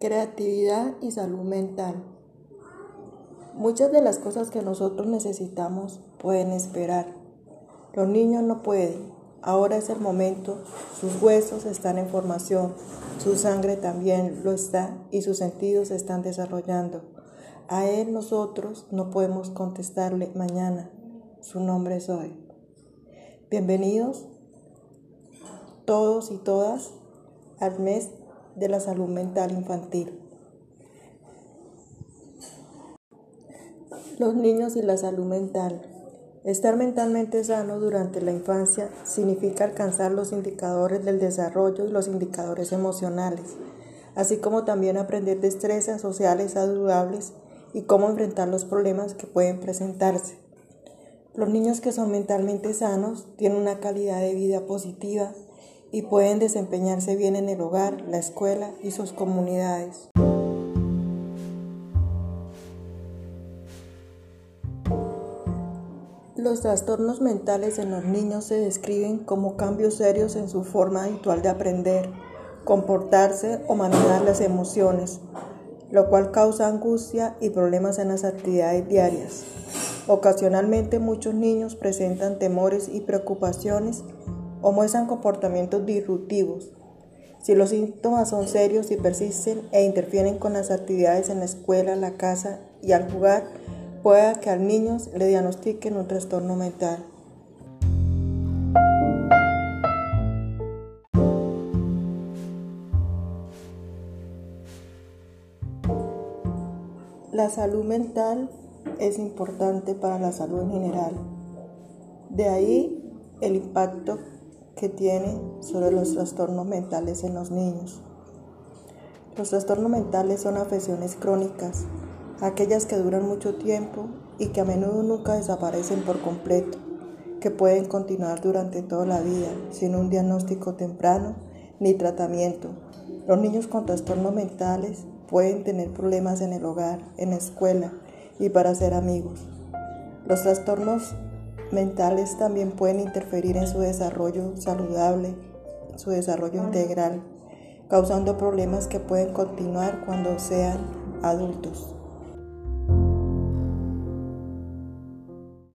Creatividad y salud mental. Muchas de las cosas que nosotros necesitamos pueden esperar. Los niños no pueden. Ahora es el momento. Sus huesos están en formación. Su sangre también lo está y sus sentidos se están desarrollando. A él nosotros no podemos contestarle mañana. Su nombre es hoy. Bienvenidos todos y todas al mes de la salud mental infantil. Los niños y la salud mental. Estar mentalmente sano durante la infancia significa alcanzar los indicadores del desarrollo y los indicadores emocionales, así como también aprender destrezas sociales saludables y cómo enfrentar los problemas que pueden presentarse. Los niños que son mentalmente sanos tienen una calidad de vida positiva, y pueden desempeñarse bien en el hogar, la escuela y sus comunidades. Los trastornos mentales en los niños se describen como cambios serios en su forma habitual de aprender, comportarse o manejar las emociones, lo cual causa angustia y problemas en las actividades diarias. Ocasionalmente muchos niños presentan temores y preocupaciones o muestran comportamientos disruptivos. Si los síntomas son serios y persisten e interfieren con las actividades en la escuela, la casa y al jugar, pueda que al niño le diagnostiquen un trastorno mental. La salud mental es importante para la salud en general. De ahí el impacto que tiene sobre los trastornos mentales en los niños. Los trastornos mentales son afecciones crónicas, aquellas que duran mucho tiempo y que a menudo nunca desaparecen por completo, que pueden continuar durante toda la vida sin un diagnóstico temprano ni tratamiento. Los niños con trastornos mentales pueden tener problemas en el hogar, en la escuela y para ser amigos. Los trastornos mentales también pueden interferir en su desarrollo saludable, su desarrollo integral, causando problemas que pueden continuar cuando sean adultos.